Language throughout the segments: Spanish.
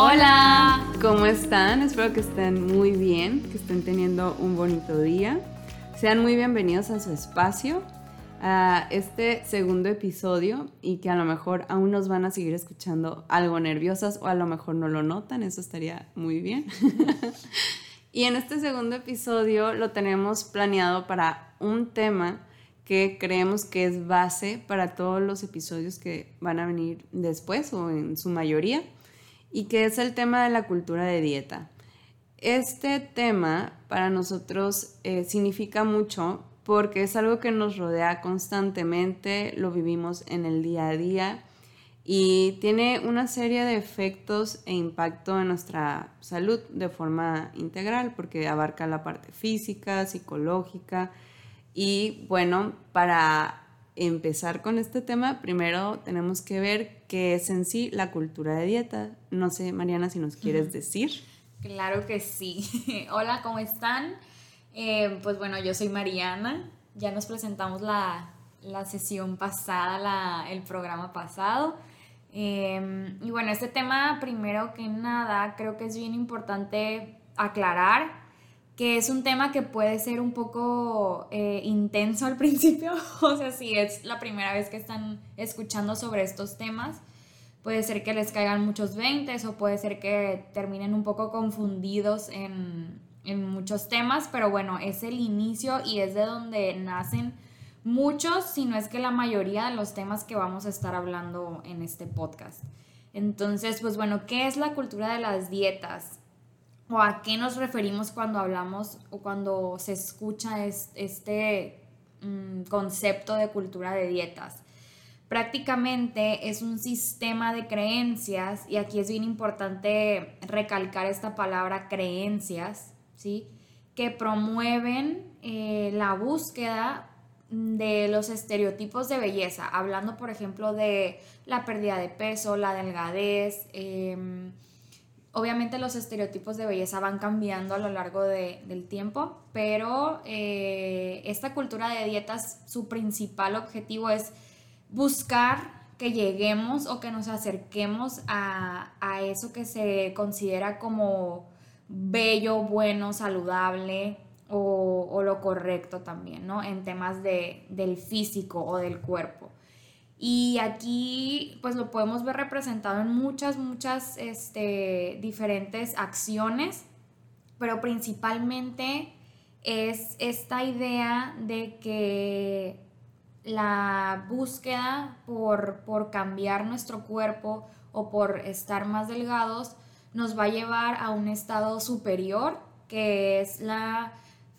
Hola, ¿cómo están? Espero que estén muy bien, que estén teniendo un bonito día. Sean muy bienvenidos a su espacio, a este segundo episodio y que a lo mejor aún nos van a seguir escuchando algo nerviosas o a lo mejor no lo notan, eso estaría muy bien. y en este segundo episodio lo tenemos planeado para un tema que creemos que es base para todos los episodios que van a venir después o en su mayoría y que es el tema de la cultura de dieta. Este tema para nosotros eh, significa mucho porque es algo que nos rodea constantemente, lo vivimos en el día a día y tiene una serie de efectos e impacto en nuestra salud de forma integral porque abarca la parte física, psicológica y bueno, para empezar con este tema, primero tenemos que ver qué es en sí la cultura de dieta. No sé, Mariana, si nos quieres decir. Claro que sí. Hola, ¿cómo están? Eh, pues bueno, yo soy Mariana. Ya nos presentamos la, sesión pasada, el programa pasado. Em, y bueno, este tema, primero que nada, creo que es bien importante aclarar que es un tema que puede ser un poco eh, intenso al principio, o sea, si es la primera vez que están escuchando sobre estos temas, puede ser que les caigan muchos veintes o puede ser que terminen un poco confundidos en, en muchos temas, pero bueno, es el inicio y es de donde nacen muchos, si no es que la mayoría de los temas que vamos a estar hablando en este podcast. Entonces, pues bueno, ¿qué es la cultura de las dietas? O a qué nos referimos cuando hablamos o cuando se escucha este mm, concepto de cultura de dietas. Prácticamente es un sistema de creencias y aquí es bien importante recalcar esta palabra creencias, ¿sí? que promueven eh, la búsqueda de los estereotipos de belleza, hablando por ejemplo de la pérdida de peso, la delgadez, em, Obviamente los estereotipos de belleza van cambiando a lo largo del tiempo, pero eh, esta cultura de dietas, su principal objetivo es buscar que lleguemos o que nos acerquemos a, eso que se considera como bello, bueno, saludable o, lo correcto también, ¿no? En temas del físico o del cuerpo. Y aquí pues lo podemos ver representado en muchas, muchas este, diferentes acciones, pero principalmente es esta idea de que la búsqueda por, por cambiar nuestro cuerpo o por estar más delgados nos va a llevar a un estado superior, que es la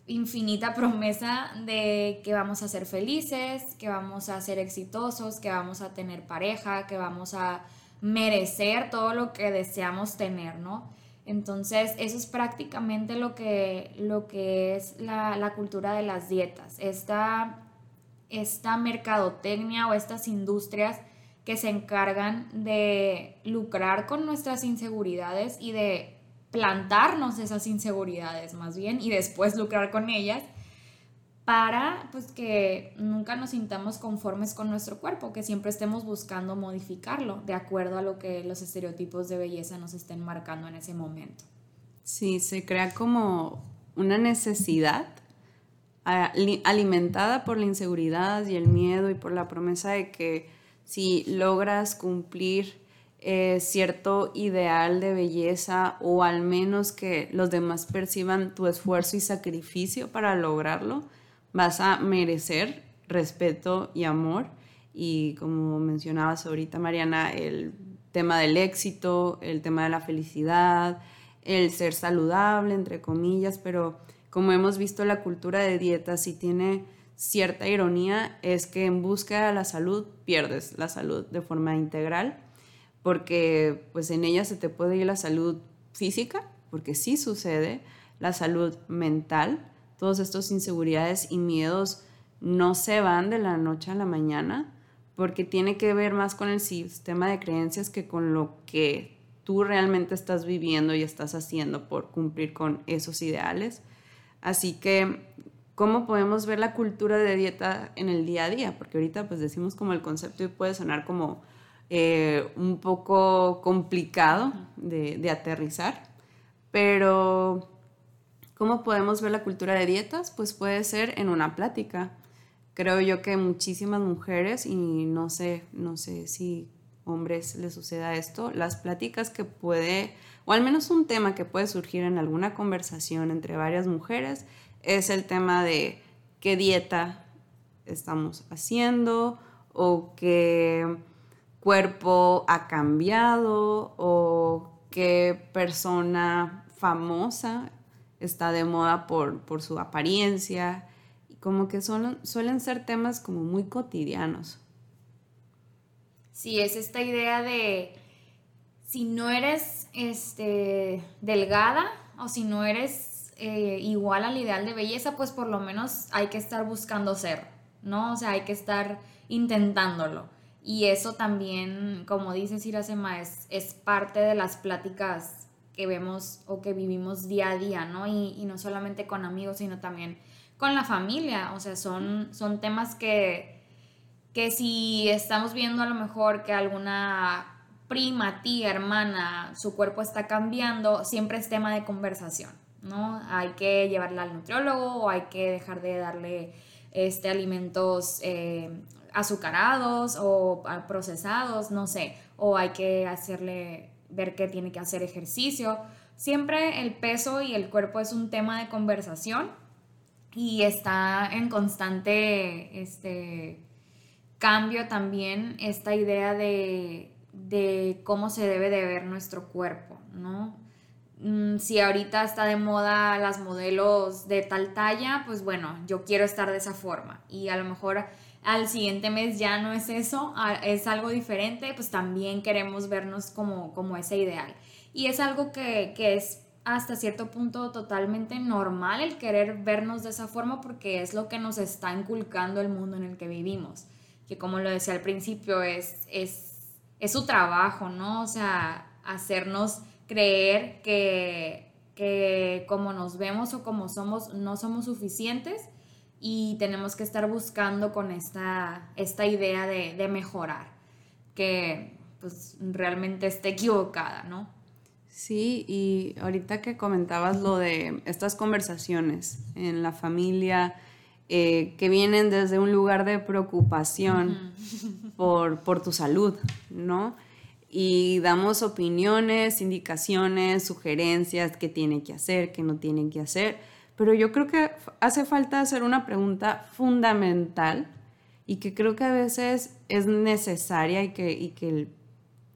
infinita promesa de que vamos a ser felices, que vamos a ser exitosos, que vamos a tener pareja, que vamos a merecer todo lo que deseamos tener, ¿no? Entonces, eso es prácticamente lo que, lo que es la, cultura de las dietas, esta, esta mercadotecnia o estas industrias que se encargan de lucrar con nuestras inseguridades y de plantarnos esas inseguridades más bien y después lucrar con ellas para pues que nunca nos sintamos conformes con nuestro cuerpo, que siempre estemos buscando modificarlo de acuerdo a lo que los estereotipos de belleza nos estén marcando en ese momento. Sí, se crea como una necesidad alimentada por la inseguridad y el miedo y por la promesa de que si logras cumplir eh, cierto ideal de belleza o al menos que los demás perciban tu esfuerzo y sacrificio para lograrlo, vas a merecer respeto y amor. Y como mencionabas ahorita, Mariana, el tema del éxito, el tema de la felicidad, el ser saludable, entre comillas, pero como hemos visto la cultura de dieta, si tiene cierta ironía, es que en busca de la salud pierdes la salud de forma integral porque pues en ella se te puede ir la salud física, porque sí sucede, la salud mental, todos estos inseguridades y miedos no se van de la noche a la mañana, porque tiene que ver más con el sistema de creencias que con lo que tú realmente estás viviendo y estás haciendo por cumplir con esos ideales. Así que, ¿cómo podemos ver la cultura de dieta en el día a día? Porque ahorita pues decimos como el concepto y puede sonar como eh, un poco complicado de, aterrizar, pero ¿cómo podemos ver la cultura de dietas? Pues puede ser en una plática. Creo yo que muchísimas mujeres, y no sé, no sé si hombres les suceda esto, las pláticas que puede, o al menos un tema que puede surgir en alguna conversación entre varias mujeres, es el tema de qué dieta estamos haciendo o qué cuerpo ha cambiado o qué persona famosa está de moda por, por su apariencia. Y como que suelen ser temas como muy cotidianos. Sí, es esta idea de si no eres este, delgada o si no eres eh, igual al ideal de belleza, pues por lo menos hay que estar buscando ser, ¿no? O sea, hay que estar intentándolo. Y eso también, como dice Siracema, es, es parte de las pláticas que vemos o que vivimos día a día, ¿no? Y, y, no solamente con amigos, sino también con la familia. O sea, son, son temas que, que si estamos viendo a lo mejor que alguna prima, tía, hermana, su cuerpo está cambiando, siempre es tema de conversación, ¿no? Hay que llevarla al nutriólogo o hay que dejar de darle este, alimentos eh, azucarados o procesados, no sé, o hay que hacerle ver que tiene que hacer ejercicio. Siempre el peso y el cuerpo es un tema de conversación y está en constante este, cambio también esta idea de, cómo se debe de ver nuestro cuerpo, ¿no? Mm, si ahorita está de moda las modelos de tal talla, pues bueno, yo quiero estar de esa forma. Y a lo mejor al siguiente mes ya no es eso, es algo diferente, pues también queremos vernos como, como ese ideal. Y es algo que, que es hasta cierto punto totalmente normal el querer vernos de esa forma porque es lo que nos está inculcando el mundo en el que vivimos que como lo decía al principio, es, es, es su trabajo, ¿no? O sea, hacernos creer que, que como nos vemos o como somos, no somos suficientes y tenemos que estar buscando con esta, esta idea de, de mejorar, que pues realmente esté equivocada, ¿no? Sí, y ahorita que comentabas lo de estas conversaciones en la familia, eh, que vienen desde un lugar de preocupación por, por tu salud, ¿no? Y damos opiniones, indicaciones, sugerencias, qué tiene que hacer, qué no tiene que hacer. Pero yo creo que hace falta hacer una pregunta fundamental y que creo que a veces es necesaria y que, y que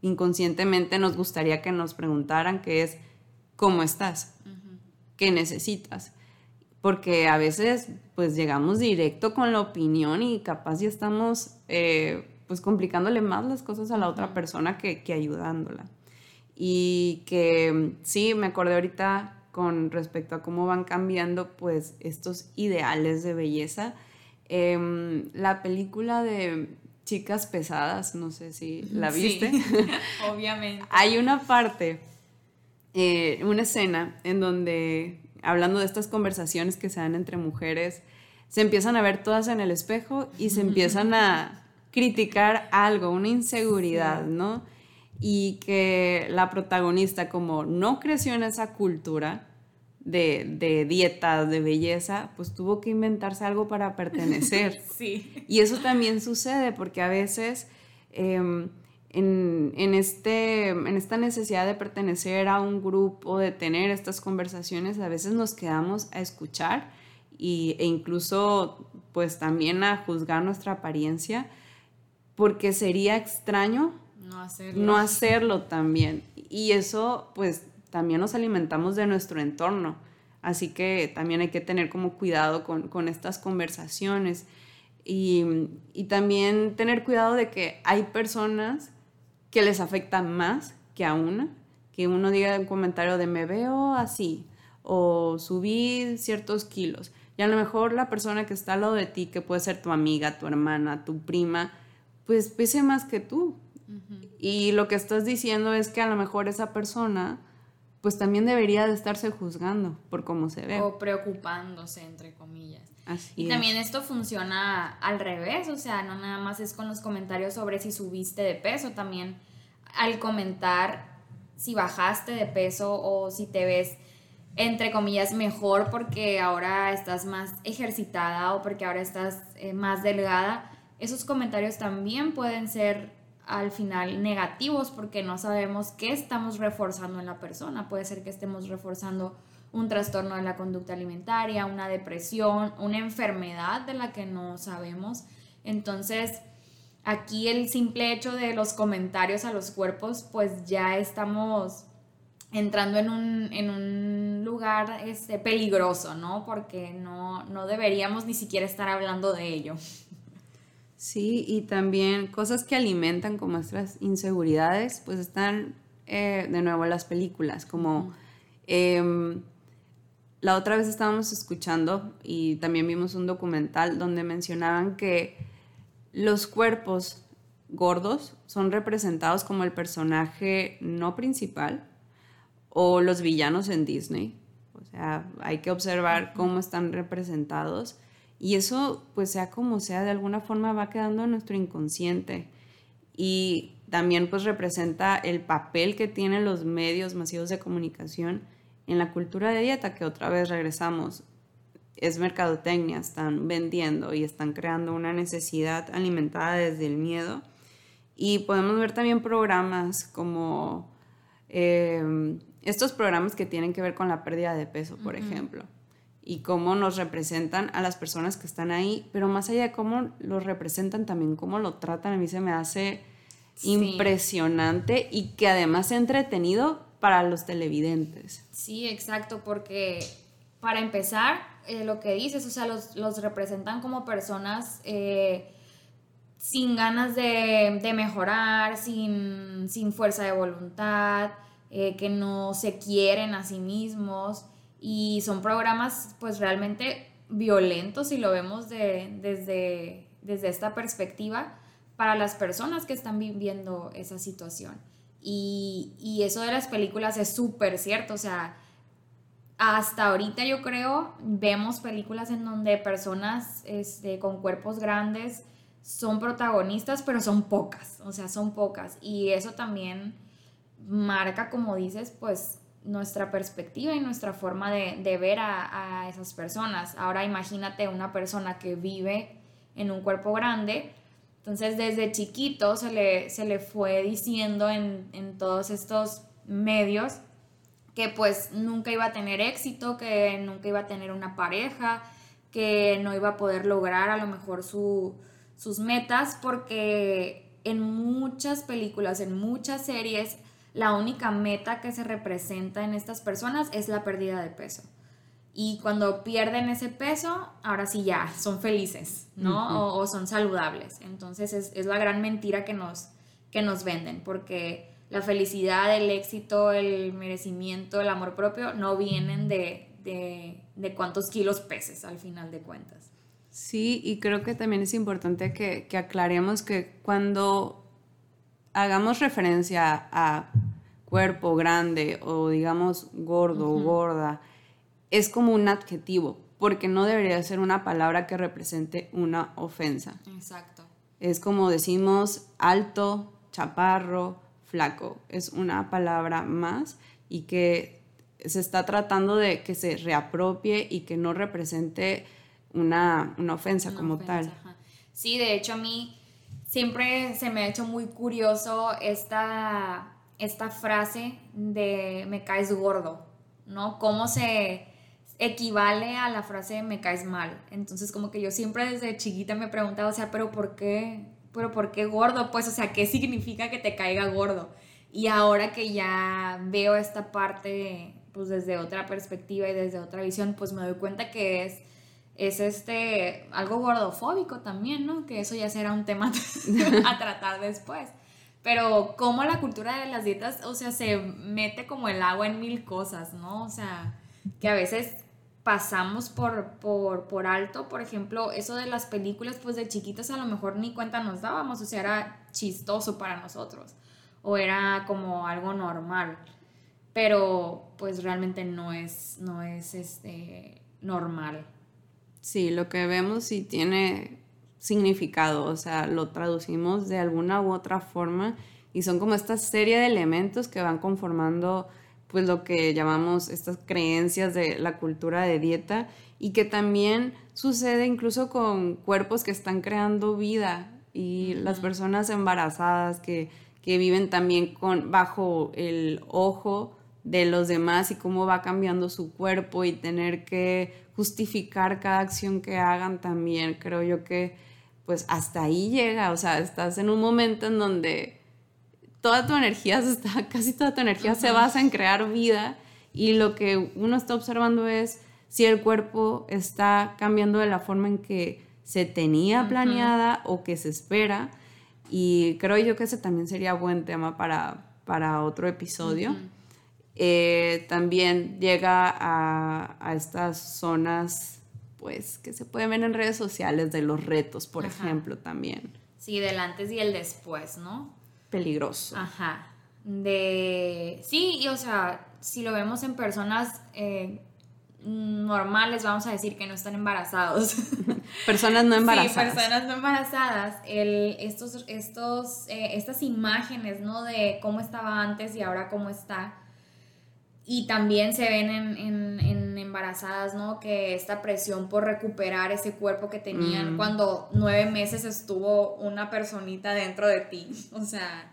inconscientemente nos gustaría que nos preguntaran, que es, ¿cómo estás? ¿Qué necesitas? porque a veces pues llegamos directo con la opinión y capaz ya estamos eh, pues complicándole más las cosas a la otra persona que, que, ayudándola. Y que sí, me acordé ahorita con respecto a cómo van cambiando pues estos ideales de belleza. Em, la película de Chicas Pesadas, no sé si la viste. Sí, obviamente. Hay una parte, eh, una escena en donde hablando de estas conversaciones que se dan entre mujeres, se empiezan a ver todas en el espejo y se empiezan a criticar algo, una inseguridad, ¿no? Y que la protagonista, como no creció en esa cultura de, de dieta, de belleza, pues tuvo que inventarse algo para pertenecer. Sí. Y eso también sucede porque a veces... Em, en, este, en esta necesidad de pertenecer a un grupo, de tener estas conversaciones, a veces nos quedamos a escuchar y, e incluso pues también a juzgar nuestra apariencia, porque sería extraño no hacerlo. no hacerlo también. Y eso pues también nos alimentamos de nuestro entorno. Así que también hay que tener como cuidado con, con estas conversaciones. Y, y, también tener cuidado de que hay personas que les afecta más que a una que uno diga un comentario de me veo así o subí ciertos kilos. Y a lo mejor la persona que está al lado de ti, que puede ser tu amiga, tu hermana, tu prima, pues pese más que tú. Y lo que estás diciendo es que a lo mejor esa persona pues también debería de estarse juzgando por cómo se ve. O preocupándose, entre comillas. Así y también esto funciona al revés, o sea, no nada más es con los comentarios sobre si subiste de peso, también al comentar si bajaste de peso o si te ves entre comillas mejor porque ahora estás más ejercitada o porque ahora estás eh, más delgada, esos comentarios también pueden ser al final negativos porque no sabemos qué estamos reforzando en la persona. Puede ser que estemos reforzando un trastorno de la conducta alimentaria, una depresión, una enfermedad de la que no sabemos. Entonces, aquí el simple hecho de los comentarios a los cuerpos, pues ya estamos entrando en un, en un lugar este, peligroso, ¿no? Porque no, no deberíamos ni siquiera estar hablando de ello. Sí, y también cosas que alimentan con nuestras inseguridades, pues están eh, de nuevo las películas, como em, la otra vez estábamos escuchando y también vimos un documental donde mencionaban que los cuerpos gordos son representados como el personaje no principal o los villanos en Disney. O sea, hay que observar cómo están representados y eso, pues sea como sea, de alguna forma va quedando en nuestro inconsciente. Y también pues representa el papel que tienen los medios masivos de comunicación en la cultura de dieta, que otra vez regresamos, es mercadotecnia, están vendiendo y están creando una necesidad alimentada desde el miedo. Y podemos ver también programas como eh, estos programas que tienen que ver con la pérdida de peso, por ejemplo y cómo nos representan a las personas que están ahí, pero más allá de cómo los representan, también cómo lo tratan, a mí se me hace impresionante y que además es entretenido para los televidentes. Sí, exacto, porque para empezar, eh, lo que dices, o sea, los, representan como personas eh, sin ganas de, mejorar, sin, fuerza de voluntad, eh, que no se quieren a sí mismos y son programas pues realmente violentos si lo vemos desde, desde esta perspectiva para las personas que están viviendo esa situación. Y, eso de las películas es súper cierto, o sea, hasta ahorita yo creo vemos películas en donde personas este, con cuerpos grandes son protagonistas, pero son pocas, o sea, son pocas. Y eso también marca, como dices, pues nuestra perspectiva y nuestra forma de, ver a, esas personas. Ahora imagínate una persona que vive en un cuerpo grande, entonces desde chiquito se le, se le fue diciendo en, en, todos estos medios que pues nunca iba a tener éxito, que nunca iba a tener una pareja, que no iba a poder lograr a lo mejor sus metas, porque en muchas películas, en muchas series, la única meta que se representa en estas personas es la pérdida de peso. Y cuando pierden ese peso, ahora sí ya son felices, ¿no? o, son saludables. Entonces es, la gran mentira que nos, que nos venden, porque la felicidad, el éxito, el merecimiento, el amor propio no vienen de, cuántos kilos peses al final de cuentas. Sí, y creo que también es importante que, que aclaremos que cuando hagamos referencia a cuerpo grande o digamos gordo o gorda, es como un adjetivo, porque no debería ser una palabra que represente una ofensa. Exacto. Es como decimos alto, chaparro, flaco. Es una palabra más y que se está tratando de que se reapropie y que no represente una, ofensa como tal. Sí, de hecho a mí siempre se me ha hecho muy curioso esta, esta frase de me caes gordo, ¿no? ¿Cómo se equivale a la frase me caes mal? Entonces como que yo siempre desde chiquita me preguntaba, o sea, pero ¿por qué? ¿Pero por qué gordo? Pues, o sea, ¿qué significa que te caiga gordo? Y ahora que ya veo esta parte, pues desde otra perspectiva y desde otra visión, pues me doy cuenta que es es este algo gordofóbico también, ¿no? Que eso ya será un tema a tratar después. Pero como la cultura de las dietas, o sea, se mete como el agua en mil cosas, ¿no? O sea, que a veces pasamos por, por, por alto, por ejemplo, eso de las películas, pues de chiquitos a lo mejor ni cuenta nos dábamos, o sea, era chistoso para nosotros, o era como algo normal, pero pues realmente no es, no es este, normal. Sí, lo que vemos sí tiene significado, o sea, lo traducimos de alguna u otra forma y son como esta serie de elementos que van conformando pues lo que llamamos estas creencias de la cultura de dieta y que también sucede incluso con cuerpos que están creando vida y las personas embarazadas que, que viven también con, bajo el ojo de los demás y cómo va cambiando su cuerpo y tener que justificar cada acción que hagan también, creo yo que pues hasta ahí llega, o sea, estás en un momento en donde toda tu energía se está, casi toda tu energía se basa en crear vida y lo que uno está observando es si el cuerpo está cambiando de la forma en que se tenía planeada o que se espera. Y creo yo que ese también sería buen tema para, para otro episodio. Eh, también llega a, a, estas zonas, pues, que se pueden ver en redes sociales de los retos, por ejemplo, también. Sí, del antes y el después, ¿no? peligroso. Ajá. De. Sí, y o sea, si lo vemos en personas eh, normales, vamos a decir que no están embarazados. personas no embarazadas. Sí, personas no embarazadas. El, estos, estos, eh, estas imágenes, ¿no? De cómo estaba antes y ahora cómo está. Y también se ven en, en, en embarazadas, ¿no? Que esta presión por recuperar ese cuerpo que tenían mm. cuando nueve meses estuvo una personita dentro de ti. O sea,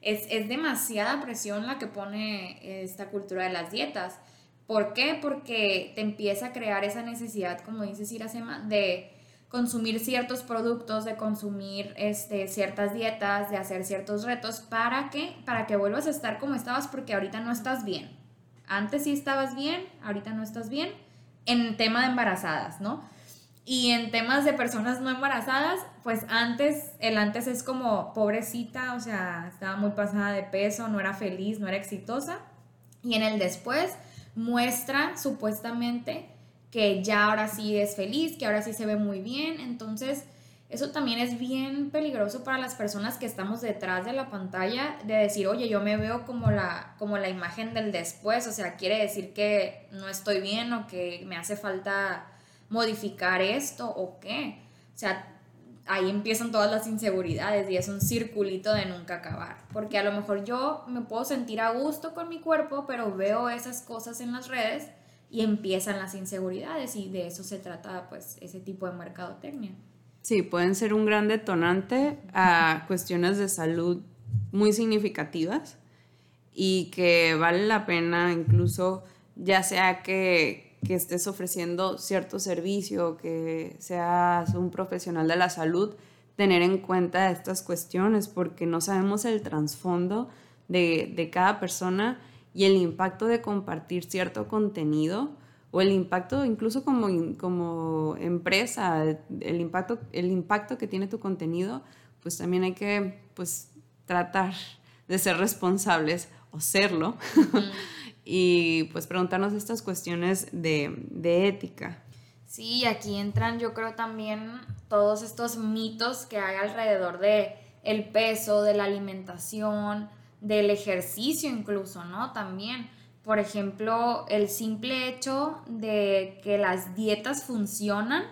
es, es demasiada presión la que pone esta cultura de las dietas. ¿Por qué? Porque te empieza a crear esa necesidad, como dices Iracema, de consumir ciertos productos, de consumir este, ciertas dietas, de hacer ciertos retos, ¿para qué? Para que vuelvas a estar como estabas porque ahorita no estás bien. Antes sí estabas bien, ahorita no estás bien. En tema de embarazadas, ¿no? Y en temas de personas no embarazadas, pues antes, el antes es como pobrecita, o sea, estaba muy pasada de peso, no era feliz, no era exitosa. Y en el después muestra supuestamente que ya ahora sí es feliz, que ahora sí se ve muy bien. Entonces, eso también es bien peligroso para las personas que estamos detrás de la pantalla, de decir, oye, yo me veo como la, como la imagen del después, o sea, quiere decir que no estoy bien o que me hace falta modificar esto o qué. O sea, ahí empiezan todas las inseguridades y es un circulito de nunca acabar. Porque a lo mejor yo me puedo sentir a gusto con mi cuerpo, pero veo esas cosas en las redes y empiezan las inseguridades y de eso se trata pues ese tipo de mercadotecnia. Sí, pueden ser un gran detonante a cuestiones de salud muy significativas y que vale la pena incluso ya sea que, que estés ofreciendo cierto servicio, que seas un profesional de la salud, tener en cuenta estas cuestiones porque no sabemos el trasfondo de, de cada persona y el impacto de compartir cierto contenido o el impacto incluso como, como empresa, el impacto, el impacto que tiene tu contenido, pues también hay que pues, tratar de ser responsables o serlo y pues preguntarnos estas cuestiones de, de ética. Sí, aquí entran yo creo también todos estos mitos que hay alrededor de el peso, de la alimentación, del ejercicio incluso, ¿no? También por ejemplo, el simple hecho de que las dietas funcionan,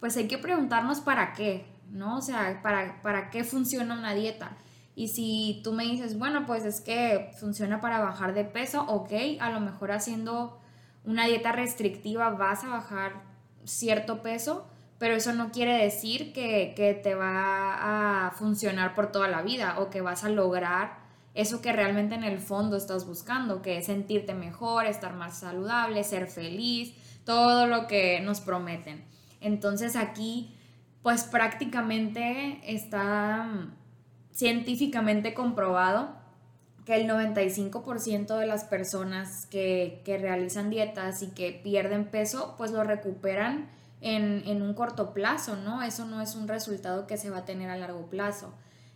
pues hay que preguntarnos para qué, ¿no? O sea, para, para qué funciona una dieta. Y si tú me dices, bueno, pues es que funciona para bajar de peso, ok, a lo mejor haciendo una dieta restrictiva vas a bajar cierto peso, pero eso no quiere decir que, que te va a funcionar por toda la vida o que vas a lograr eso que realmente en el fondo estás buscando, que es sentirte mejor, estar más saludable, ser feliz, todo lo que nos prometen. Entonces aquí, pues prácticamente está mm, científicamente comprobado que el 95% de las personas que, realizan dietas y que pierden peso, pues lo recuperan en, en un corto plazo, ¿no? Eso no es un resultado que se va a tener a largo plazo.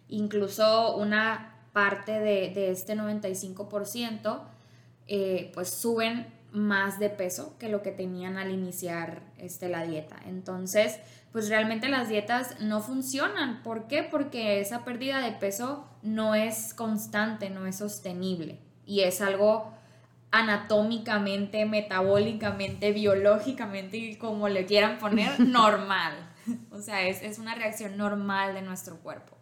Incluso una parte de, este 95%, eh, pues suben más de peso que lo que tenían al iniciar este, la dieta. Entonces, pues realmente las dietas no funcionan. ¿Por qué? Porque esa pérdida de peso no es constante, no es sostenible y es algo anatómicamente, metabólicamente, biológicamente y como le quieran poner, normal. O sea, es, es una reacción normal de nuestro cuerpo.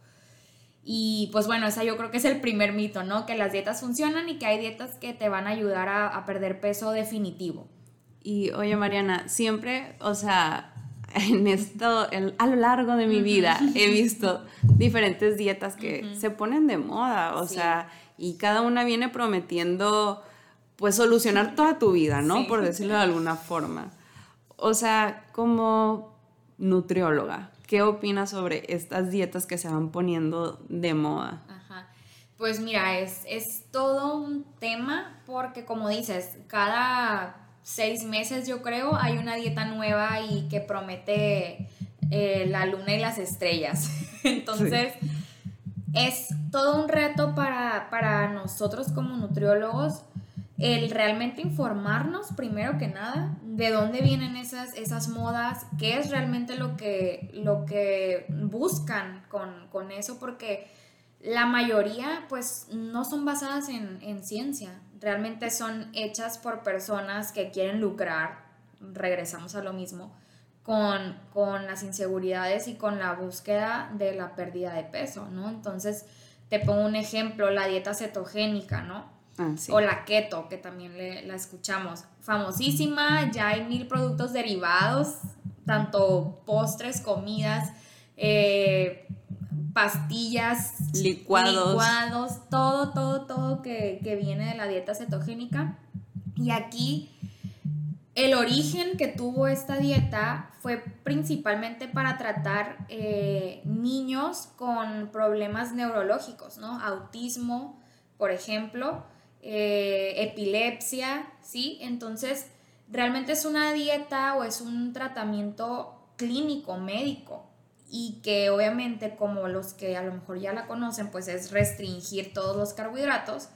Y pues bueno, esa yo creo que es el primer mito, ¿no? Que las dietas funcionan y que hay dietas que te van a ayudar a, perder peso definitivo. Y oye, Mariana, siempre, o sea, en esto, a lo largo de mi vida he visto diferentes dietas que se ponen de moda, o sea, y cada una viene prometiendo, pues, solucionar toda tu vida, ¿no? Por decirlo de alguna forma. O sea, como nutrióloga, ¿Qué opinas sobre estas dietas que se van poniendo de moda? Ajá. Pues mira, es, es todo un tema porque como dices, cada seis meses yo creo hay una dieta nueva y que promete eh, la luna y las estrellas. Entonces, es todo un reto para, para nosotros como nutriólogos el realmente informarnos, primero que nada, de dónde vienen esas, esas modas, qué es realmente lo que, lo que buscan con, eso, porque la mayoría pues no son basadas en, ciencia, realmente son hechas por personas que quieren lucrar, regresamos a lo mismo, con, con las inseguridades y con la búsqueda de la pérdida de peso, ¿no? Entonces, te pongo un ejemplo, la dieta cetogénica, ¿no? Ah, o la keto, que también la escuchamos. Famosísima, ya hay mil productos derivados, tanto postres, comidas, eh, pastillas, licuados. licuados, todo, todo, todo que, viene de la dieta cetogénica. Y aquí el origen que tuvo esta dieta fue principalmente para tratar eh, niños con problemas neurológicos, ¿no? Autismo, por ejemplo, eh, epilepsia, ¿sí? Entonces, realmente es una dieta o es un tratamiento clínico, médico, y que obviamente como los que a lo mejor ya la conocen, pues es restringir todos los carbohidratos,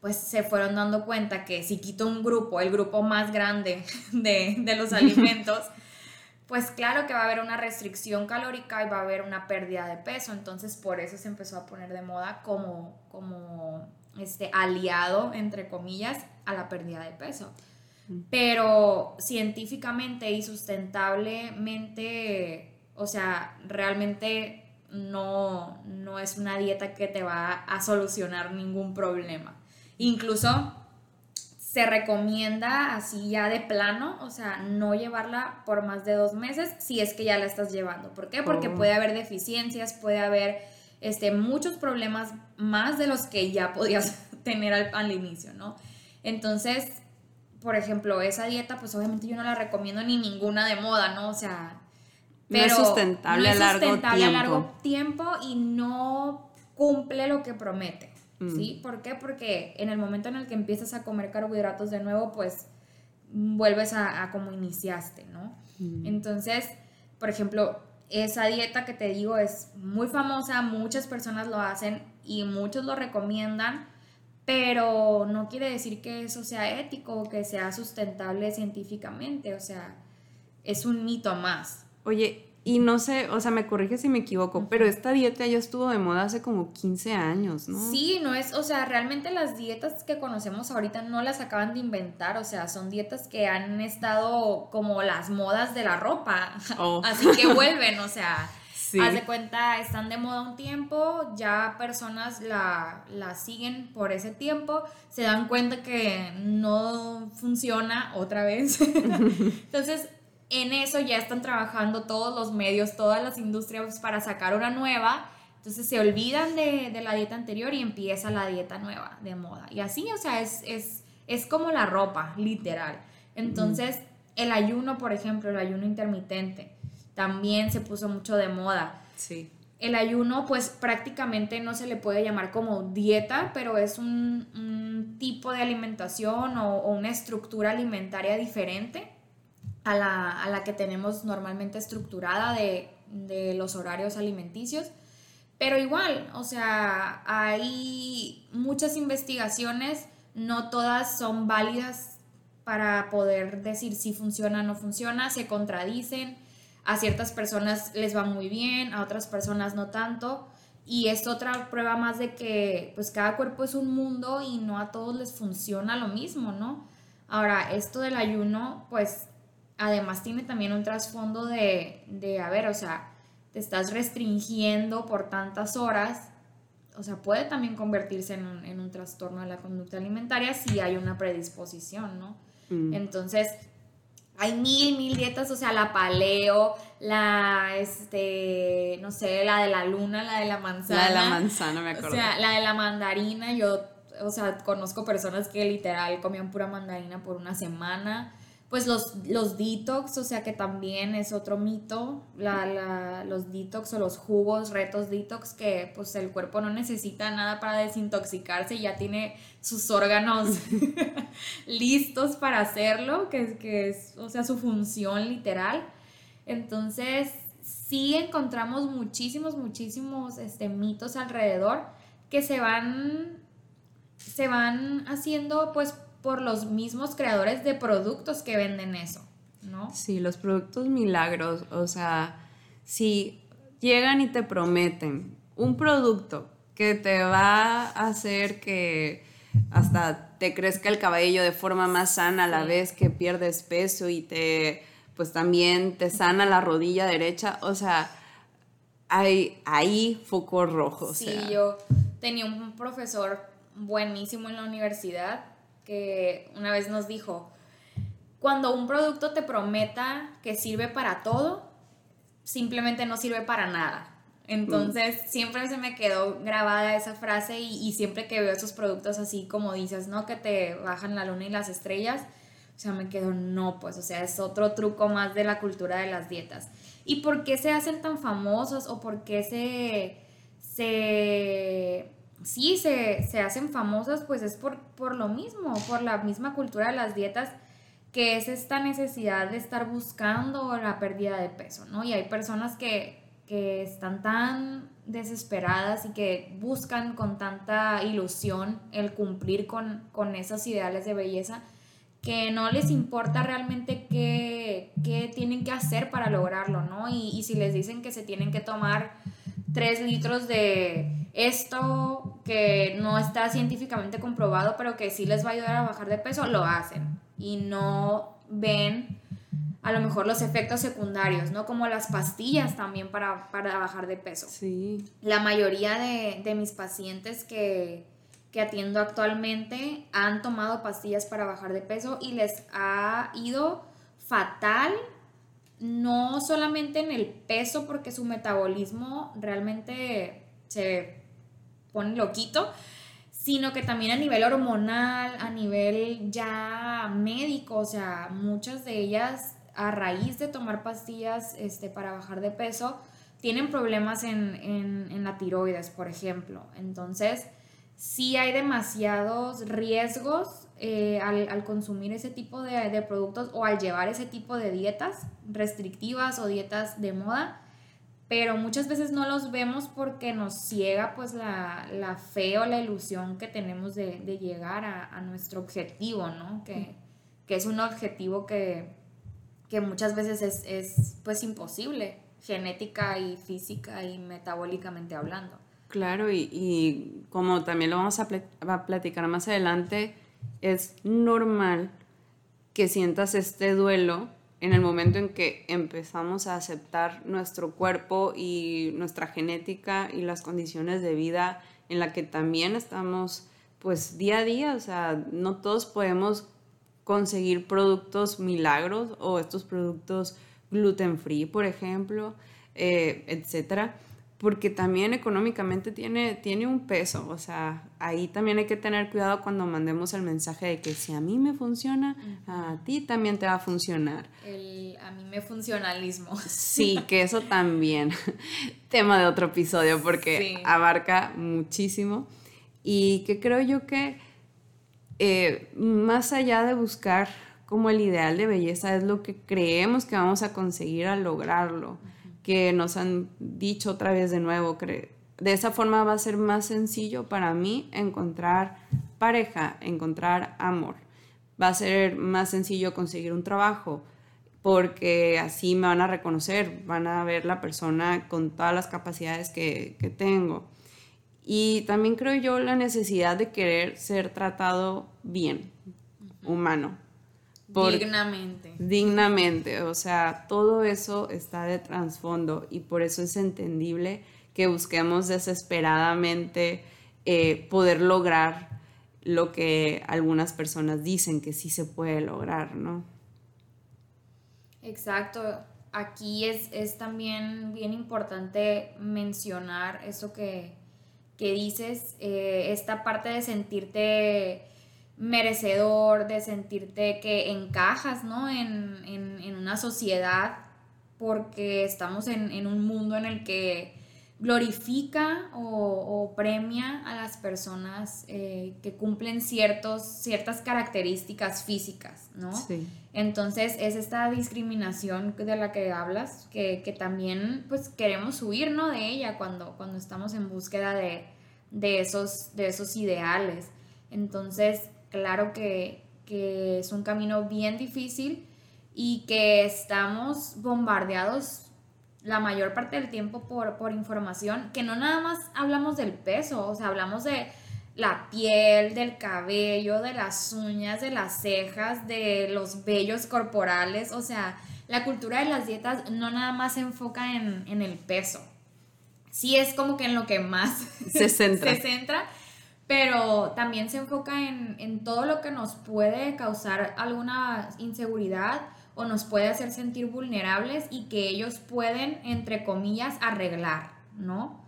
pues se fueron dando cuenta que si quito un grupo, el grupo más grande de, de los alimentos, pues claro que va a haber una restricción calórica y va a haber una pérdida de peso. Entonces por eso se empezó a poner de moda como, como este, aliado, entre comillas, a la pérdida de peso. Pero científicamente y sustentablemente, o sea, realmente no, no es una dieta que te va a solucionar ningún problema. Incluso se recomienda así ya de plano, o sea, no llevarla por más de dos meses si es que ya la estás llevando. ¿Por qué? Porque oh. puede haber deficiencias, puede haber este, muchos problemas más de los que ya podías tener al, inicio, ¿no? Entonces, por ejemplo, esa dieta, pues obviamente yo no la recomiendo ni ninguna de moda, ¿no? O sea, pero no es sustentable, a, largo a largo tiempo y no cumple lo que promete, mm. ¿sí? ¿Por qué? Porque en el momento en el que empiezas a comer carbohidratos de nuevo, pues vuelves a, como iniciaste, ¿no? Mm. Entonces, por ejemplo, esa dieta que te digo es muy famosa, muchas personas lo hacen y muchos lo recomiendan, pero no quiere decir que eso sea ético o que sea sustentable científicamente, o sea, es un mito más. Oye, y no sé, o sea, me corrige si me equivoco, pero esta dieta ya estuvo de moda hace como 15 años, ¿no? Sí, no es, o sea, realmente las dietas que conocemos ahorita no las acaban de inventar, o sea, son dietas que han estado como las modas de la ropa, oh. así que vuelven, o sea, haz de cuenta, están de moda un tiempo, ya personas la, la siguen por ese tiempo, se dan cuenta que no funciona otra vez, entonces en eso ya están trabajando todos los medios, todas las industrias para sacar una nueva. Entonces se olvidan de, la dieta anterior y empieza la dieta nueva de moda. Y así, o sea, es, es, como la ropa, literal. Entonces, el ayuno, por ejemplo, el ayuno intermitente, también se puso mucho de moda. Sí. El ayuno, pues prácticamente no se le puede llamar como dieta, pero es un, tipo de alimentación o una estructura alimentaria diferente a la, que tenemos normalmente estructurada de, los horarios alimenticios, Pero igual, o sea, hay muchas investigaciones, no todas son válidas para poder decir si funciona o no funciona, se contradicen, a ciertas personas les va muy bien, a otras personas no tanto. Y es otra prueba más de que pues cada cuerpo es un mundo y no a todos les funciona lo mismo, ¿no? Ahora, esto del ayuno, pues además tiene también un trasfondo de, de, a ver, o sea, te estás restringiendo por tantas horas, o sea, puede también convertirse en un, en un trastorno de la conducta alimentaria si hay una predisposición, ¿no? Mm. Entonces, hay mil, mil dietas, o sea, la paleo, la, este, no sé, la de la luna, la de la manzana. La de la manzana, me acuerdo. O sea, la de la mandarina, yo, o sea, conozco personas que literal comían pura mandarina por una semana pues los, los detox, o sea que también es otro mito, la, los detox o los jugos, retos detox, que pues el cuerpo no necesita nada para desintoxicarse, ya tiene sus órganos listos para hacerlo, que, que es, o sea, su función literal. Entonces, sí encontramos muchísimos, muchísimos este, mitos alrededor que se van, se van haciendo pues por los mismos creadores de productos que venden eso, ¿no? Sí, los productos milagros, o sea, si llegan y te prometen un producto que te va a hacer que hasta te crezca el cabello de forma más sana a la vez que pierdes peso y te pues también te sana la rodilla derecha, o sea, hay ahí focos rojos. Sí, yo tenía un profesor buenísimo en la universidad que una vez nos dijo, cuando un producto te prometa que sirve para todo, simplemente no sirve para nada. Entonces, siempre se me quedó grabada esa frase y, siempre que veo esos productos así como dices, ¿no? Que te bajan la luna y las estrellas, o sea, me quedo, no, pues, o sea, es otro truco más de la cultura de las dietas. ¿Y por qué se hacen tan famosos o por qué se, se sí se, hacen famosas, pues es por, por lo mismo, por la misma cultura de las dietas, que es esta necesidad de estar buscando la pérdida de peso, ¿no? Y hay personas que, que están tan desesperadas y que buscan con tanta ilusión el cumplir con, con esos ideales de belleza que no les importa realmente qué, qué tienen que hacer para lograrlo, ¿no? Y, y si les dicen que se tienen que tomar tres litros de esto que no está científicamente comprobado, pero que sí les va a ayudar a bajar de peso, lo hacen y no ven a lo mejor los efectos secundarios, ¿no? Como las pastillas también para, bajar de peso. Sí. La mayoría de, mis pacientes que, que atiendo actualmente han tomado pastillas para bajar de peso y les ha ido fatal no solamente en el peso, porque su metabolismo realmente se pone loquito, sino que también a nivel hormonal, a nivel ya médico, o sea, muchas de ellas a raíz de tomar pastillas este, para bajar de peso, tienen problemas en, en la tiroides, por ejemplo. Entonces, sí hay demasiados riesgos eh, al, consumir ese tipo de, productos o al llevar ese tipo de dietas restrictivas o dietas de moda, pero muchas veces no los vemos porque nos ciega pues la, fe o la ilusión que tenemos de, llegar a, nuestro objetivo, ¿no? Que, es un objetivo que, muchas veces es, es pues imposible, genética y física y metabólicamente hablando. Claro, y, como también lo vamos a, platicar más adelante, es normal que sientas este duelo en el momento en que empezamos a aceptar nuestro cuerpo y nuestra genética y las condiciones de vida en la que también estamos pues día a día, o sea, no todos podemos conseguir productos milagros o estos productos gluten free, por ejemplo, eh, etcétera porque también económicamente tiene, tiene un peso, o sea, ahí también hay que tener cuidado cuando mandemos el mensaje de que si a mí me funciona, a ti también te va a funcionar. El a mí me funcionalismo. Sí, que eso también, tema de otro episodio, porque abarca muchísimo. Y que creo yo que eh, más allá de buscar como el ideal de belleza es lo que creemos que vamos a conseguir al lograrlo que nos han dicho otra vez de nuevo, de esa forma va a ser más sencillo para mí encontrar pareja, encontrar amor. Va a ser más sencillo conseguir un trabajo porque así me van a reconocer, van a ver la persona con todas las capacidades que, que tengo. Y también creo yo la necesidad de querer ser tratado bien, humano. Dignamente. Dignamente, o sea, todo eso está de trasfondo y por eso es entendible que busquemos desesperadamente eh, poder lograr lo que algunas personas dicen que sí se puede lograr, ¿no? Exacto. Aquí es, es también bien importante mencionar eso que, dices, eh, esta parte de sentirte merecedor, de sentirte que encajas, ¿no? En, una sociedad, porque estamos en, en un mundo en el que glorifica o, premia a las personas eh, que cumplen ciertos, ciertas características físicas, ¿no? Sí. Entonces es esta discriminación de la que hablas, que, también pues queremos huir, ¿no? De ella cuando, cuando estamos en búsqueda de, esos, de esos ideales. Entonces, claro que, que es un camino bien difícil y que estamos bombardeados la mayor parte del tiempo por, por información, que no nada más hablamos del peso, o sea, hablamos de la piel, del cabello, de las uñas, de las cejas, de los vellos corporales, o sea, la cultura de las dietas no nada más se enfoca en, el peso. Sí es como que en lo que más se centra. se centra pero también se enfoca en, en todo lo que nos puede causar alguna inseguridad o nos puede hacer sentir vulnerables y que ellos pueden, entre comillas, arreglar, ¿no?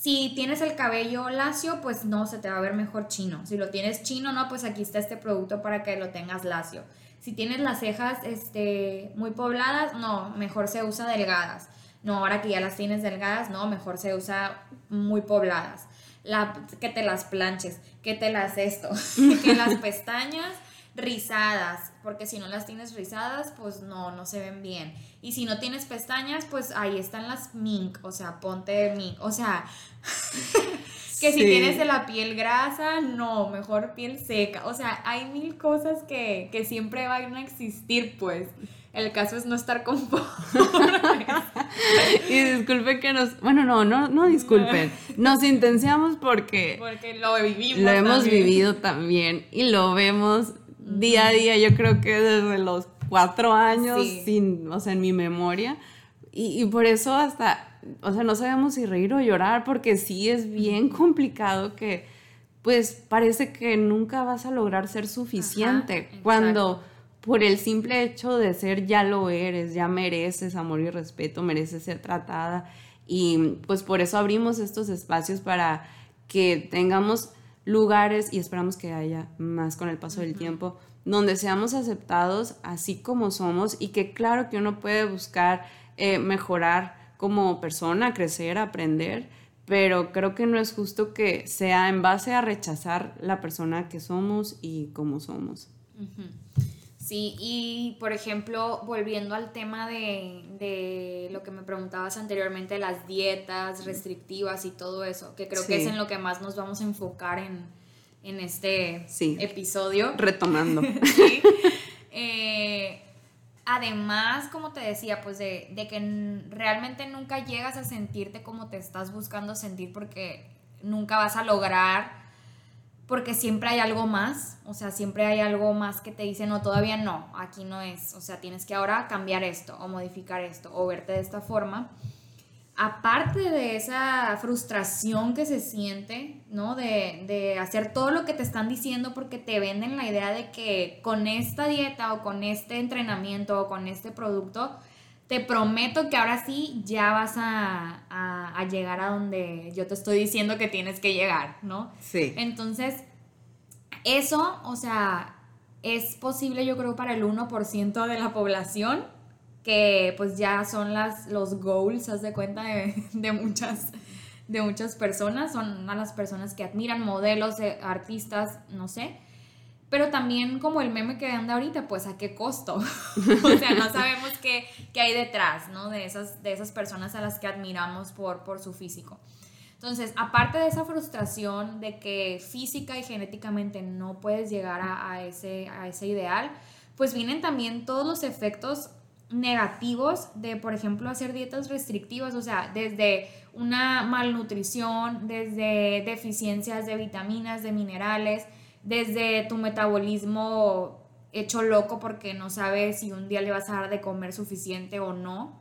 Si tienes el cabello lacio, pues no, se te va a ver mejor chino. Si lo tienes chino, no, pues aquí está este producto para que lo tengas lacio. Si tienes las cejas este, muy pobladas, no, mejor se usa delgadas. No, ahora que ya las tienes delgadas, no, mejor se usa muy pobladas. La, que te las planches, que te las esto, que las pestañas rizadas, porque si no las tienes rizadas, pues no, no se ven bien. Y si no tienes pestañas, pues ahí están las mink, o sea, ponte mink, o sea, que si tienes la piel grasa, no, mejor piel seca, o sea, hay mil cosas que, que siempre van a existir, pues. El caso es no estar conforme. y disculpen que nos. Bueno, no, no, no disculpen. Nos intenciamos porque. Porque lo vivimos. Lo hemos vivido también. Y lo vemos día a día, yo creo que desde los cuatro años, sin, o sea, en mi memoria. Y, por eso hasta, o sea, no sabemos si reír o llorar, porque sí es bien complicado que, pues, parece que nunca vas a lograr ser suficiente. cuando por el simple hecho de ser ya lo eres, ya mereces amor y respeto, mereces ser tratada. Y pues por eso abrimos estos espacios para que tengamos lugares y esperamos que haya más con el paso del tiempo, donde seamos aceptados así como somos y que claro que uno puede buscar eh, mejorar como persona, crecer, aprender, pero creo que no es justo que sea en base a rechazar la persona que somos y como somos. Sí, y por ejemplo, volviendo al tema de, lo que me preguntabas anteriormente, las dietas restrictivas y todo eso, que creo que es en lo que más nos vamos a enfocar en, este episodio. Retomando. Eh, además, como te decía, pues de, de que realmente nunca llegas a sentirte como te estás buscando sentir porque nunca vas a lograr porque siempre hay algo más, o sea, siempre hay algo más que te dice, no, todavía no, aquí no es, o sea, tienes que ahora cambiar esto o modificar esto o verte de esta forma. Aparte de esa frustración que se siente, ¿no? De, de hacer todo lo que te están diciendo porque te venden la idea de que con esta dieta o con este entrenamiento o con este producto te prometo que ahora sí ya vas a, llegar a donde yo te estoy diciendo que tienes que llegar, ¿no? Sí. Entonces, eso, o sea, es posible yo creo para el 1% de la población, que pues ya son las, los goals, haz de cuenta, de, muchas, de muchas personas, son a las personas que admiran modelos, artistas, no sé pero también como el meme que anda ahorita, pues a qué costo. o sea, no sabemos qué, qué, hay detrás, ¿no? De esas, de esas personas a las que admiramos por, por su físico. Entonces, aparte de esa frustración de que física y genéticamente no puedes llegar a, ese, a ese ideal, pues vienen también todos los efectos negativos de, por ejemplo, hacer dietas restrictivas, o sea, desde una malnutrición, desde deficiencias de vitaminas, de minerales, desde tu metabolismo hecho loco porque no sabes si un día le vas a dar de comer suficiente o no,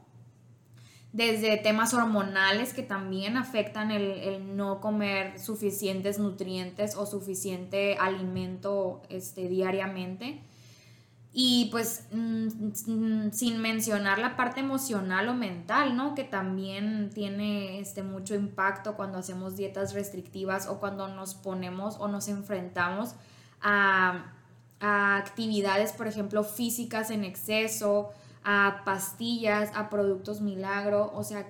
desde temas hormonales que también afectan el, el, no comer suficientes nutrientes o suficiente alimento este, diariamente. Y pues mm, sin mencionar la parte emocional o mental, ¿no? Que también tiene este, mucho impacto cuando hacemos dietas restrictivas o cuando nos ponemos o nos enfrentamos a, a actividades, por ejemplo, físicas en exceso, a pastillas, a productos milagro, o sea,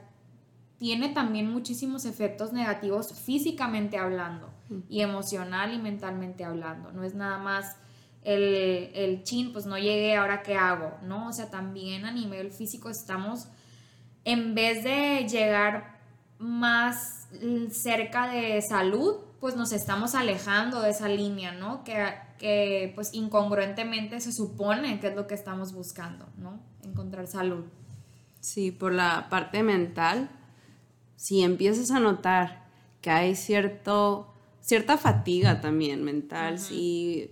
tiene también muchísimos efectos negativos físicamente hablando y emocional y mentalmente hablando. No es nada más el, el chin, pues no llegué, ahora qué hago, ¿no? O sea, también a nivel físico estamos, en vez de llegar más cerca de salud, pues nos estamos alejando de esa línea, ¿no? Que, que pues incongruentemente se supone que es lo que estamos buscando, ¿no? Encontrar salud. Sí, por la parte mental, si empiezas a notar que hay cierto, cierta fatiga también mental, si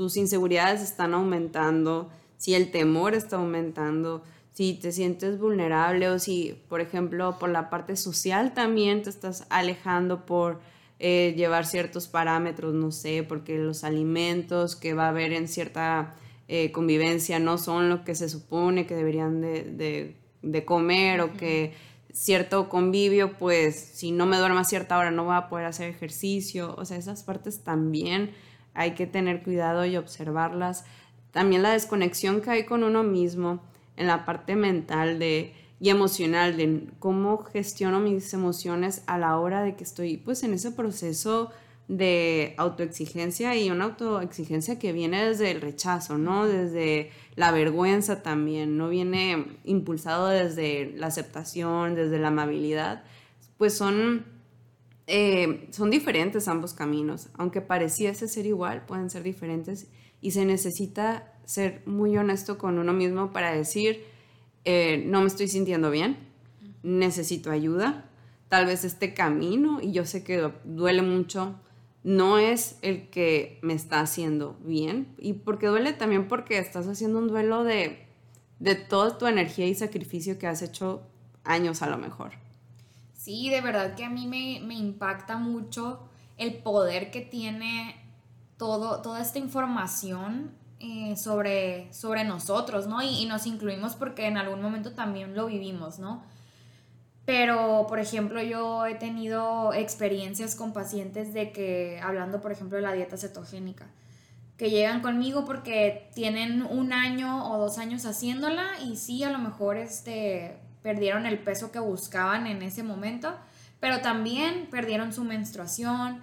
tus inseguridades están aumentando, si el temor está aumentando, si te sientes vulnerable o si, por ejemplo, por la parte social también te estás alejando por eh, llevar ciertos parámetros, no sé, porque los alimentos que va a haber en cierta eh, convivencia no son lo que se supone que deberían de, de, comer o que cierto convivio, pues si no me duermo a cierta hora no voy a poder hacer ejercicio, o sea, esas partes también hay que tener cuidado y observarlas. También la desconexión que hay con uno mismo en la parte mental de, y emocional, de cómo gestiono mis emociones a la hora de que estoy pues en ese proceso de autoexigencia y una autoexigencia que viene desde el rechazo, ¿no? Desde la vergüenza también, no viene impulsado desde la aceptación, desde la amabilidad, pues son eh, son diferentes ambos caminos, aunque pareciese ser igual, pueden ser diferentes. Y se necesita ser muy honesto con uno mismo para decir, eh, no me estoy sintiendo bien, necesito ayuda, tal vez este camino, y yo sé que duele mucho, no es el que me está haciendo bien, y porque duele también porque estás haciendo un duelo de, de toda tu energía y sacrificio que has hecho años a lo mejor. Sí, de verdad que a mí me, impacta mucho el poder que tiene todo, toda esta información eh, sobre, sobre nosotros, ¿no? Y, nos incluimos porque en algún momento también lo vivimos, ¿no? Pero, por ejemplo, yo he tenido experiencias con pacientes de que, hablando, por ejemplo, de la dieta cetogénica, que llegan conmigo porque tienen un año o dos años haciéndola y sí, a lo mejor este, perdieron el peso que buscaban en ese momento, pero también perdieron su menstruación,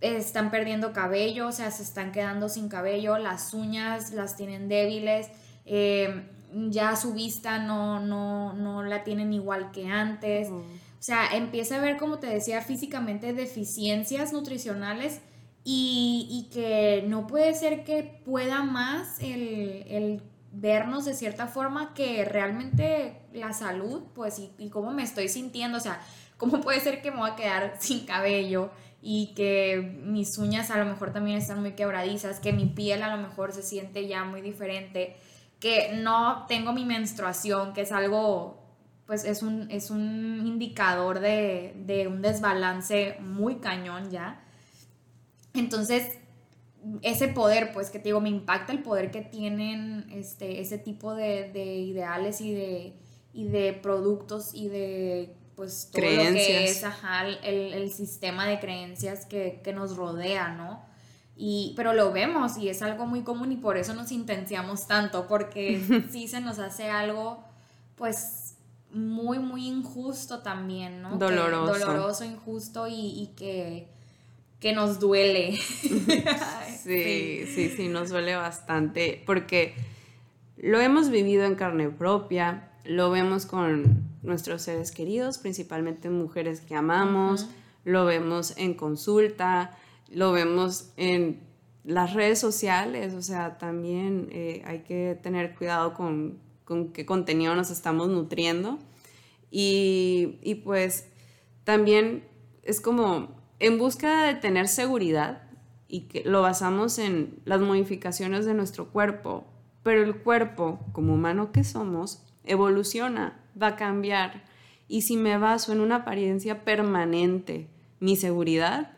están perdiendo cabello, o sea, se están quedando sin cabello, las uñas las tienen débiles, eh, ya su vista no, no, no, la tienen igual que antes. O sea, empieza a ver, como te decía, físicamente deficiencias nutricionales y, y que no puede ser que pueda más el, el vernos de cierta forma que realmente la salud, pues, y, cómo me estoy sintiendo, o sea, cómo puede ser que me voy a quedar sin cabello y que mis uñas a lo mejor también están muy quebradizas, que mi piel a lo mejor se siente ya muy diferente, que no tengo mi menstruación, que es algo, pues es un, es un indicador de, de un desbalance muy cañón ya. Entonces, ese poder, pues que te digo, me impacta el poder que tienen este, ese tipo de, ideales y de, y de productos y de pues todo lo que es el, sistema de creencias que, nos rodea, ¿no? Y, pero lo vemos y es algo muy común y por eso nos intenciamos tanto, porque sí se nos hace algo, pues, muy, muy injusto también, ¿no? Doloroso. doloroso, injusto y, y que que nos duele. sí, sí, sí, nos duele bastante porque lo hemos vivido en carne propia, lo vemos con nuestros seres queridos, principalmente mujeres que amamos, lo vemos en consulta, lo vemos en las redes sociales, o sea, también eh, hay que tener cuidado con, con, qué contenido nos estamos nutriendo. Y, y pues también es como en búsqueda de tener seguridad y que lo basamos en las modificaciones de nuestro cuerpo, pero el cuerpo, como humano que somos, evoluciona, va a cambiar. Y si me baso en una apariencia permanente, mi seguridad,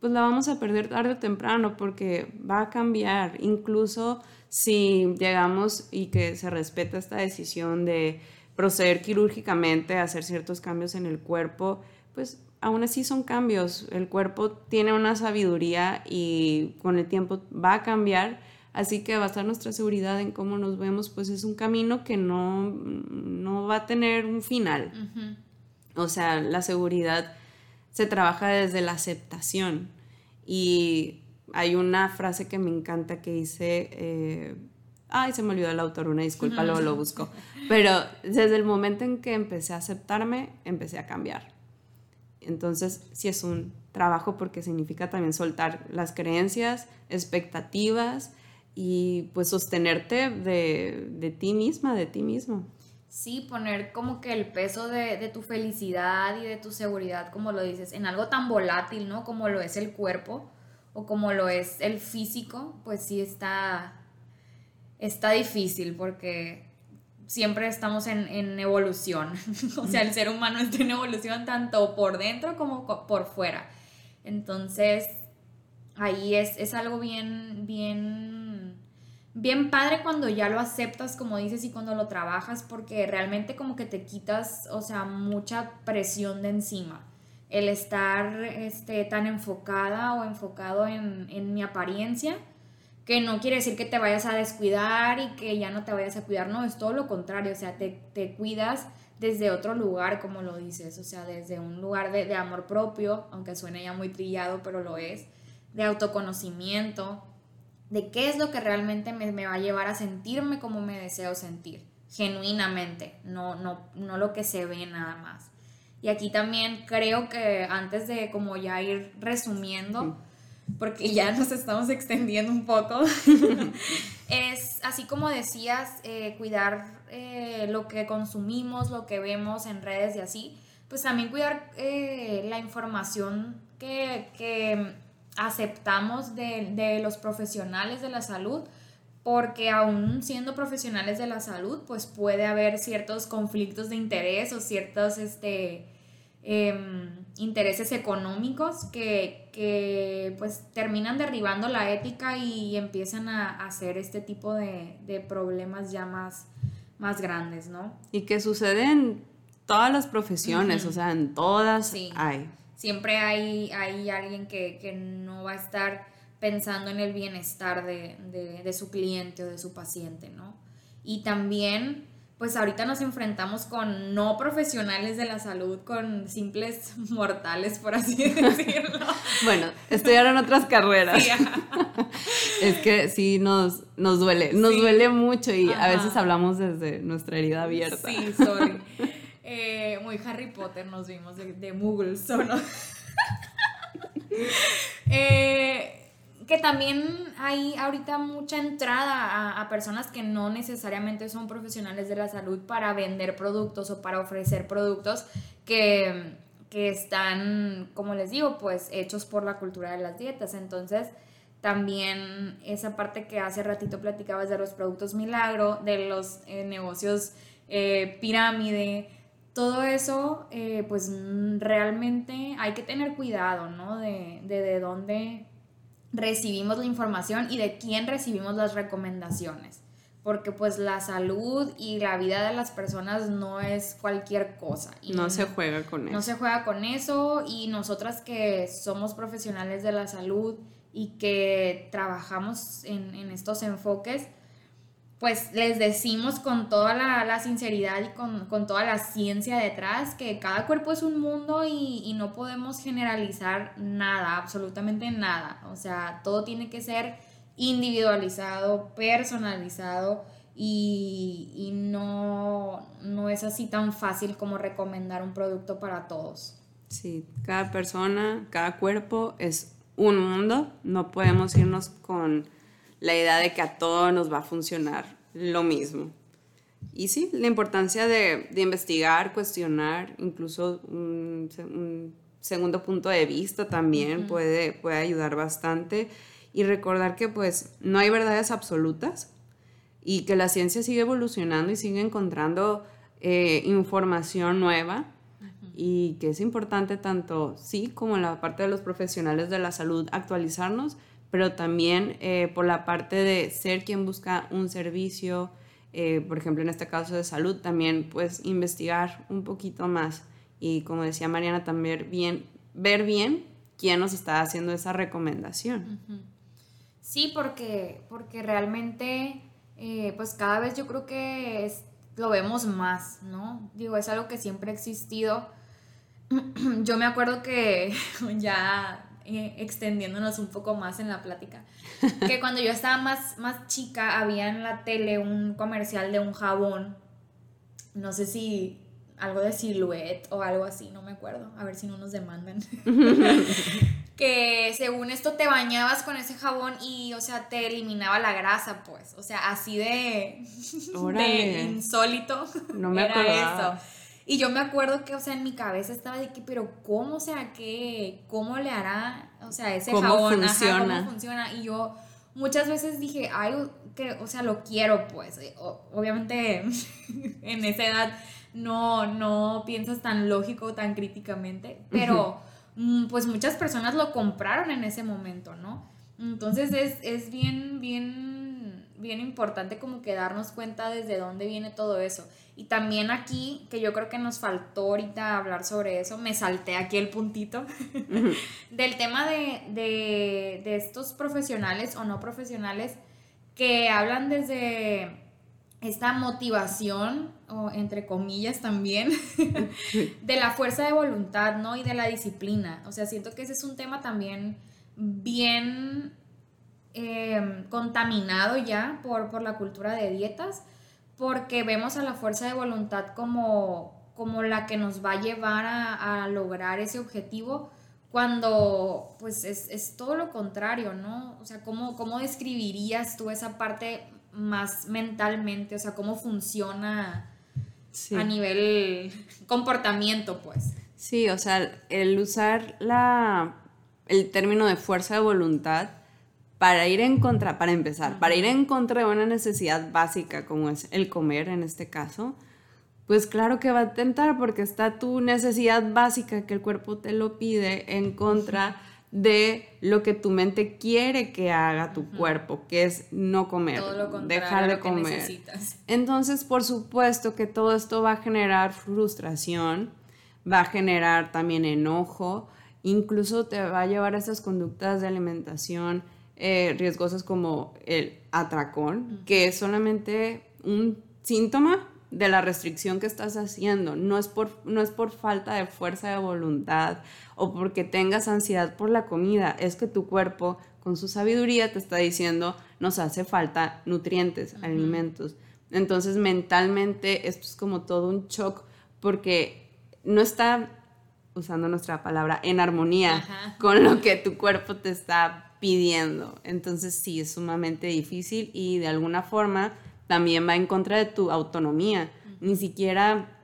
pues la vamos a perder tarde o temprano porque va a cambiar. Incluso si llegamos y que se respeta esta decisión de proceder quirúrgicamente hacer ciertos cambios en el cuerpo, pues aún así son cambios. El cuerpo tiene una sabiduría y con el tiempo va a cambiar. Así que basar nuestra seguridad en cómo nos vemos, pues es un camino que no, no va a tener un final. O sea, la seguridad se trabaja desde la aceptación. Y hay una frase que me encanta que dice, eh, ay, se me olvidó el autor, una disculpa, luego lo busco. Pero desde el momento en que empecé a aceptarme, empecé a cambiar. Entonces, sí es un trabajo porque significa también soltar las creencias, expectativas y pues sostenerte de, de ti misma, de ti mismo. Sí, poner como que el peso de, de, tu felicidad y de tu seguridad, como lo dices, en algo tan volátil, ¿no? Como lo es el cuerpo o como lo es el físico, pues sí está, está difícil porque siempre estamos en, en evolución. o sea, el ser humano está en evolución tanto por dentro como por fuera. Entonces, ahí es, es algo bien, bien bien padre cuando ya lo aceptas, como dices, y cuando lo trabajas, porque realmente como que te quitas, o sea, mucha presión de encima. El estar este, tan enfocada o enfocado en, en mi apariencia, que no quiere decir que te vayas a descuidar y que ya no te vayas a cuidar, no, es todo lo contrario, o sea, te, te cuidas desde otro lugar, como lo dices, o sea, desde un lugar de, de amor propio, aunque suene ya muy trillado, pero lo es, de autoconocimiento, de qué es lo que realmente me, va a llevar a sentirme como me deseo sentir, genuinamente, no, no, no lo que se ve nada más. Y aquí también creo que antes de como ya ir resumiendo, porque ya nos estamos extendiendo un poco, es así como decías, eh, cuidar eh, lo que consumimos, lo que vemos en redes y así, pues también cuidar eh, la información que, que aceptamos de, los profesionales de la salud, porque aún siendo profesionales de la salud, pues puede haber ciertos conflictos de interés o ciertos este, em, intereses económicos que, pues terminan derribando la ética y empiezan a, hacer este tipo de, problemas ya más, más grandes, ¿no? Y que sucede en todas las profesiones, o sea, en todas sí. hay siempre hay, hay alguien que, no va a estar pensando en el bienestar de, su cliente o de su paciente, ¿no? Y también, pues ahorita nos enfrentamos con no profesionales de la salud, con simples mortales, por así decirlo. bueno, estudiaron otras carreras. es que sí nos, nos duele, nos duele mucho y a veces hablamos desde nuestra herida abierta. Sí, sorry. Eh, muy Harry Potter nos vimos de, de Muggles. Eh, que también hay ahorita mucha entrada a, personas que no necesariamente son profesionales de la salud para vender productos o para ofrecer productos que, que están, como les digo, pues hechos por la cultura de las dietas. Entonces, también esa parte que hace ratito platicabas de los productos milagro, de los eh, negocios pirámide, todo eso, eh, pues mm, realmente hay que tener cuidado, ¿no? De, de, dónde recibimos la información y de quién recibimos las recomendaciones. Porque pues la salud y la vida de las personas no es cualquier cosa. Y no, se juega con eso. No se juega con eso y nosotras que somos profesionales de la salud y que trabajamos en, en estos enfoques, pues les decimos con toda la, sinceridad y con, toda la ciencia detrás que cada cuerpo es un mundo y, no podemos generalizar nada, absolutamente nada. O sea, todo tiene que ser individualizado, personalizado y, no, no es así tan fácil como recomendar un producto para todos. Sí, cada persona, cada cuerpo es un mundo, no podemos irnos con la idea de que a todos nos va a funcionar lo mismo. Y sí, la importancia de, de investigar, cuestionar, incluso un, un, segundo punto de vista también puede, puede ayudar bastante. Y recordar que pues no hay verdades absolutas y que la ciencia sigue evolucionando y sigue encontrando eh, información nueva y que es importante tanto sí como en la parte de los profesionales de la salud actualizarnos, pero también eh, por la parte de ser quien busca un servicio, eh, por ejemplo, en este caso de salud, también pues investigar un poquito más y como decía Mariana, también bien, ver bien quién nos está haciendo esa recomendación. Sí, porque, porque realmente eh, pues cada vez yo creo que lo vemos más, ¿no? Digo, es algo que siempre ha existido. Yo me acuerdo que ya eh, extendiéndonos un poco más en la plática, que cuando yo estaba más, más chica había en la tele un comercial de un jabón, no sé si algo de silhouette o algo así, no me acuerdo, a ver si no nos demandan. que según esto te bañabas con ese jabón y, o sea, te eliminaba la grasa, pues, o sea, así de, de insólito. No me era eso. Y yo me acuerdo que, o sea, en mi cabeza estaba de que, pero ¿cómo, o sea, qué, cómo le hará, o sea, ese jabón, funciona? cómo funciona? Y yo muchas veces dije, ay, que, o sea, lo quiero, pues. Eh, obviamente, en esa edad no, no piensas tan lógico, tan críticamente, pero mm, pues muchas personas lo compraron en ese momento, ¿no? Entonces es, es bien, bien, bien importante como que darnos cuenta desde dónde viene todo eso. Y también aquí, que yo creo que nos faltó ahorita hablar sobre eso, me salté aquí el puntito del tema de, de, estos profesionales o no profesionales que hablan desde esta motivación, o entre comillas también, de la fuerza de voluntad, ¿no? Y de la disciplina. O sea, siento que ese es un tema también bien eh, contaminado ya por, por la cultura de dietas porque vemos a la fuerza de voluntad como, como la que nos va a llevar a, lograr ese objetivo, cuando pues es, todo lo contrario, ¿no? O sea, ¿cómo, ¿cómo describirías tú esa parte más mentalmente? O sea, ¿cómo funciona a nivel comportamiento, pues? Sí, o sea, el usar la, el término de fuerza de voluntad para ir en contra, para empezar, para ir en contra de una necesidad básica como es el comer en este caso, pues claro que va a tentar porque está tu necesidad básica que el cuerpo te lo pide en contra de lo que tu mente quiere que haga tu cuerpo, que es no comer, dejar de comer. Entonces, por supuesto que todo esto va a generar frustración, va a generar también enojo, incluso te va a llevar a esas conductas de alimentación eh, riesgosas como el atracón, que es solamente un síntoma de la restricción que estás haciendo. No es, por, no es por falta de fuerza de voluntad o porque tengas ansiedad por la comida, es que tu cuerpo con su sabiduría te está diciendo nos hace falta nutrientes, alimentos. Entonces mentalmente esto es como todo un shock porque no está, usando nuestra palabra, en armonía con lo que tu cuerpo te está pidiendo. Entonces sí, es sumamente difícil y de alguna forma también va en contra de tu autonomía. Ni siquiera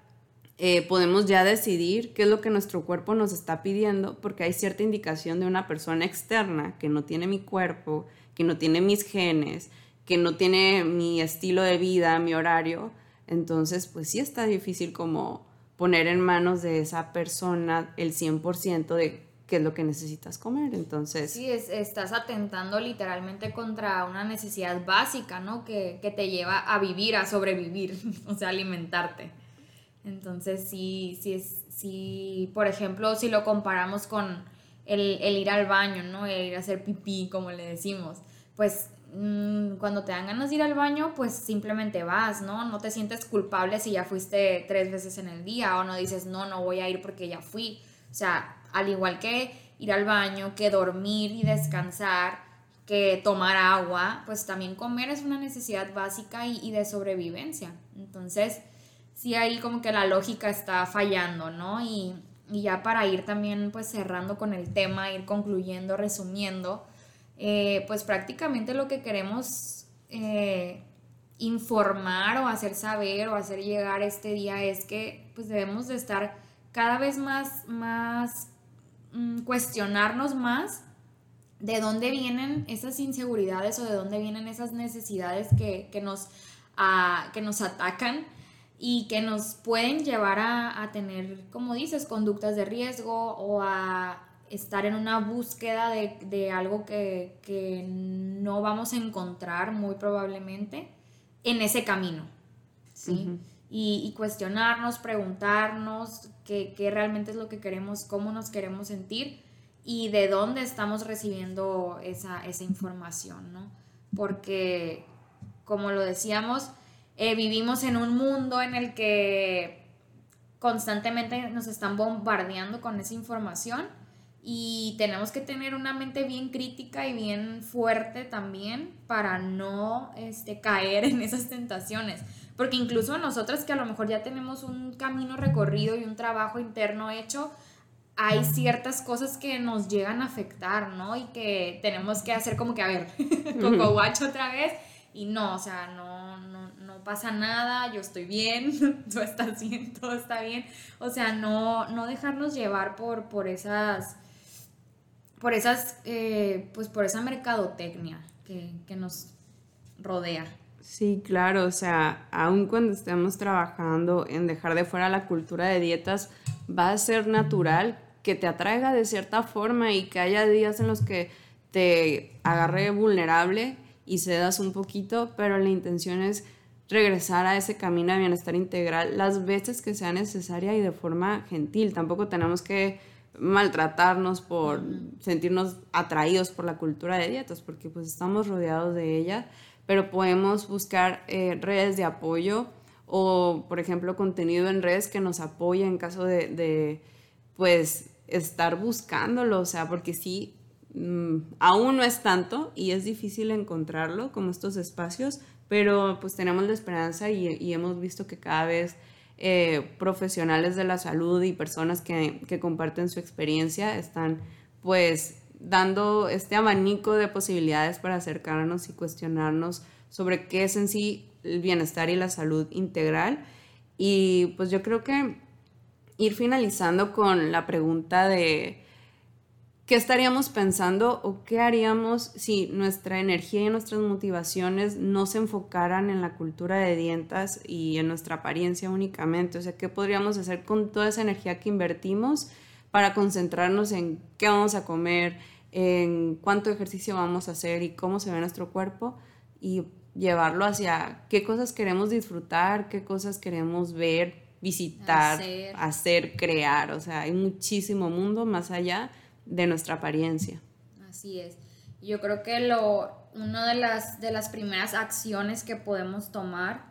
eh, podemos ya decidir qué es lo que nuestro cuerpo nos está pidiendo porque hay cierta indicación de una persona externa que no tiene mi cuerpo, que no tiene mis genes, que no tiene mi estilo de vida, mi horario. Entonces, pues sí está difícil como poner en manos de esa persona el 100% de qué es lo que necesitas comer. Entonces... Sí, estás atentando literalmente contra una necesidad básica, ¿no? Que, te lleva a vivir, a sobrevivir, o sea, alimentarte. Entonces, sí, sí, es, sí, por ejemplo, si lo comparamos con el, ir al baño, ¿no? El ir a hacer pipí, como le decimos, pues mm, cuando te dan ganas de ir al baño, pues simplemente vas, ¿no? No te sientes culpable si ya fuiste tres veces en el día o no dices, no, no voy a ir porque ya fui. O sea, al igual que ir al baño, que dormir y descansar, que tomar agua, pues también comer es una necesidad básica y, de sobrevivencia. Entonces, sí ahí como que la lógica está fallando, ¿no? Y, y ya para ir también pues cerrando con el tema, ir concluyendo, resumiendo, eh, pues prácticamente lo que queremos eh, informar o hacer saber o hacer llegar este día es que pues debemos de estar cada vez más, más, mm, cuestionarnos más de dónde vienen esas inseguridades o de dónde vienen esas necesidades que, nos, ah, que nos atacan y que nos pueden llevar a, tener, como dices, conductas de riesgo o a estar en una búsqueda de, algo que, no vamos a encontrar muy probablemente en ese camino. ¿sí? y, cuestionarnos, preguntarnos qué, realmente es lo que queremos, cómo nos queremos sentir y de dónde estamos recibiendo esa, esa información, ¿no? Porque, como lo decíamos, eh, vivimos en un mundo en el que constantemente nos están bombardeando con esa información y tenemos que tener una mente bien crítica y bien fuerte también para no este, caer en esas tentaciones. Porque incluso nosotras que a lo mejor ya tenemos un camino recorrido y un trabajo interno hecho, hay ciertas cosas que nos llegan a afectar, ¿no? Y que tenemos que hacer como que, a ver, coco guacho otra vez. Y no, o sea, no, no, pasa nada, yo estoy bien, tú estás bien, todo está bien. O sea, no, no dejarnos llevar por, por esas, por esas, eh, pues por esa mercadotecnia que, que nos rodea. Sí, claro, o sea, aun cuando estemos trabajando en dejar de fuera la cultura de dietas, va a ser natural que te atraiga de cierta forma y que haya días en los que te agarre vulnerable y cedas un poquito, pero la intención es regresar a ese camino de bienestar integral las veces que sea necesaria y de forma gentil. Tampoco tenemos que maltratarnos por sentirnos atraídos por la cultura de dietas, porque pues estamos rodeados de ella, pero podemos buscar eh, redes de apoyo o, por ejemplo, contenido en redes que nos apoye en caso de, de pues, estar buscándolo, o sea, porque sí, Mm, aún no es tanto y es difícil encontrarlo como estos espacios, pero pues tenemos la esperanza y, hemos visto que cada vez eh, profesionales de la salud y personas que, que, comparten su experiencia están pues dando este abanico de posibilidades para acercarnos y cuestionarnos sobre qué es en sí el bienestar y la salud integral. Y pues yo creo que ir finalizando con la pregunta de ¿Qué estaríamos pensando o qué haríamos si nuestra energía y nuestras motivaciones no se enfocaran en la cultura de dientas y en nuestra apariencia únicamente? O sea, ¿qué podríamos hacer con toda esa energía que invertimos para concentrarnos en qué vamos a comer, en cuánto ejercicio vamos a hacer y cómo se ve nuestro cuerpo y llevarlo hacia qué cosas queremos disfrutar, qué cosas queremos ver, visitar, hacer, hacer crear? O sea, hay muchísimo mundo más allá de nuestra apariencia. Así es. Yo creo que lo, una de las, de las primeras acciones que podemos tomar,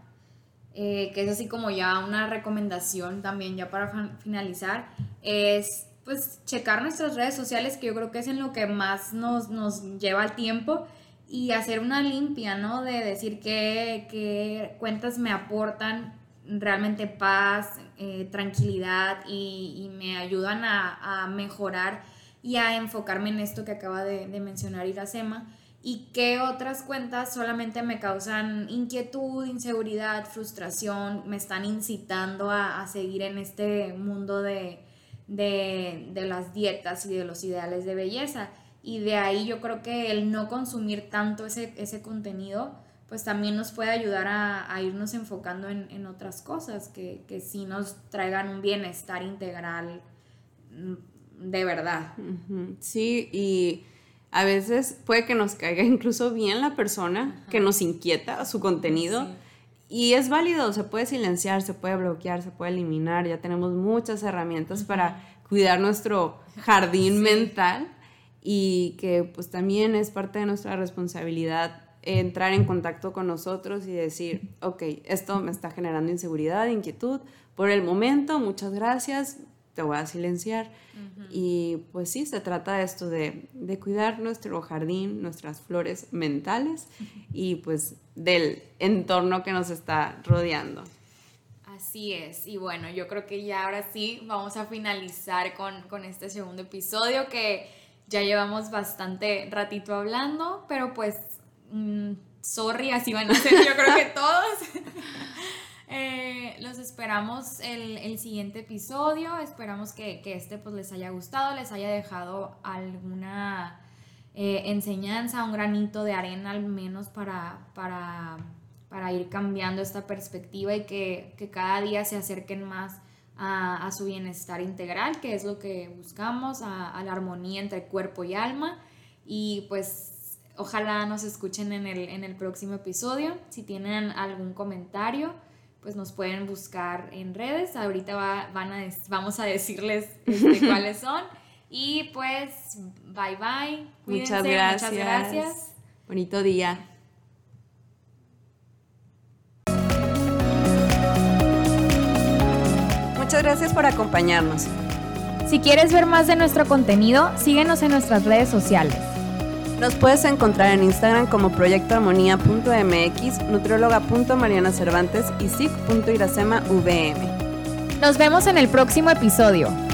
eh, que es así como ya una recomendación también ya para finalizar, es pues checar nuestras redes sociales, que yo creo que es en lo que más nos, nos lleva el tiempo, y hacer una limpia, ¿no? De decir qué, cuentas me aportan realmente paz, eh, tranquilidad y, me ayudan a mejorar y a enfocarme en esto que acaba de, mencionar Iracema y qué otras cuentas solamente me causan inquietud, inseguridad, frustración, me están incitando a, seguir en este mundo de, las dietas y de los ideales de belleza. Y de ahí yo creo que el no consumir tanto ese, ese contenido, pues también nos puede ayudar a, irnos enfocando en, otras cosas que, que sí nos traigan un bienestar integral de verdad. Sí, y a veces puede que nos caiga incluso bien la persona que nos inquieta su contenido. Y es válido, se puede silenciar, se puede bloquear, se puede eliminar. Ya tenemos muchas herramientas para cuidar nuestro jardín mental y que pues también es parte de nuestra responsabilidad entrar en contacto con nosotros y decir, ok, esto me está generando inseguridad, inquietud. Por el momento, muchas gracias, te voy a silenciar. Y pues sí, se trata de esto de, cuidar nuestro jardín, nuestras flores mentales y pues del entorno que nos está rodeando. Así es, y bueno, yo creo que ya ahora sí vamos a finalizar con, este segundo episodio que ya llevamos bastante ratito hablando, pero pues, mm, sorry, así van a ser yo creo que todos. Eh, los esperamos el, el, siguiente episodio, esperamos que, que, este pues les haya gustado, les haya dejado alguna eh, enseñanza, un granito de arena al menos para, para para ir cambiando esta perspectiva y que, cada día se acerquen más a, su bienestar integral, que es lo que buscamos, a, la armonía entre cuerpo y alma. Y pues ojalá nos escuchen en el, próximo episodio. Si tienen algún comentario, pues nos pueden buscar en redes. Ahorita van a, vamos a decirles este, cuáles son. Y pues, bye bye. muchas gracias. Muchas gracias. Bonito día. Muchas gracias por acompañarnos. Si quieres ver más de nuestro contenido, síguenos en nuestras redes sociales. Nos puedes encontrar en Instagram como proyectoarmonía.mx, nutrióloga.marianacervantes y sic.iracema.vm. Nos vemos en el próximo episodio.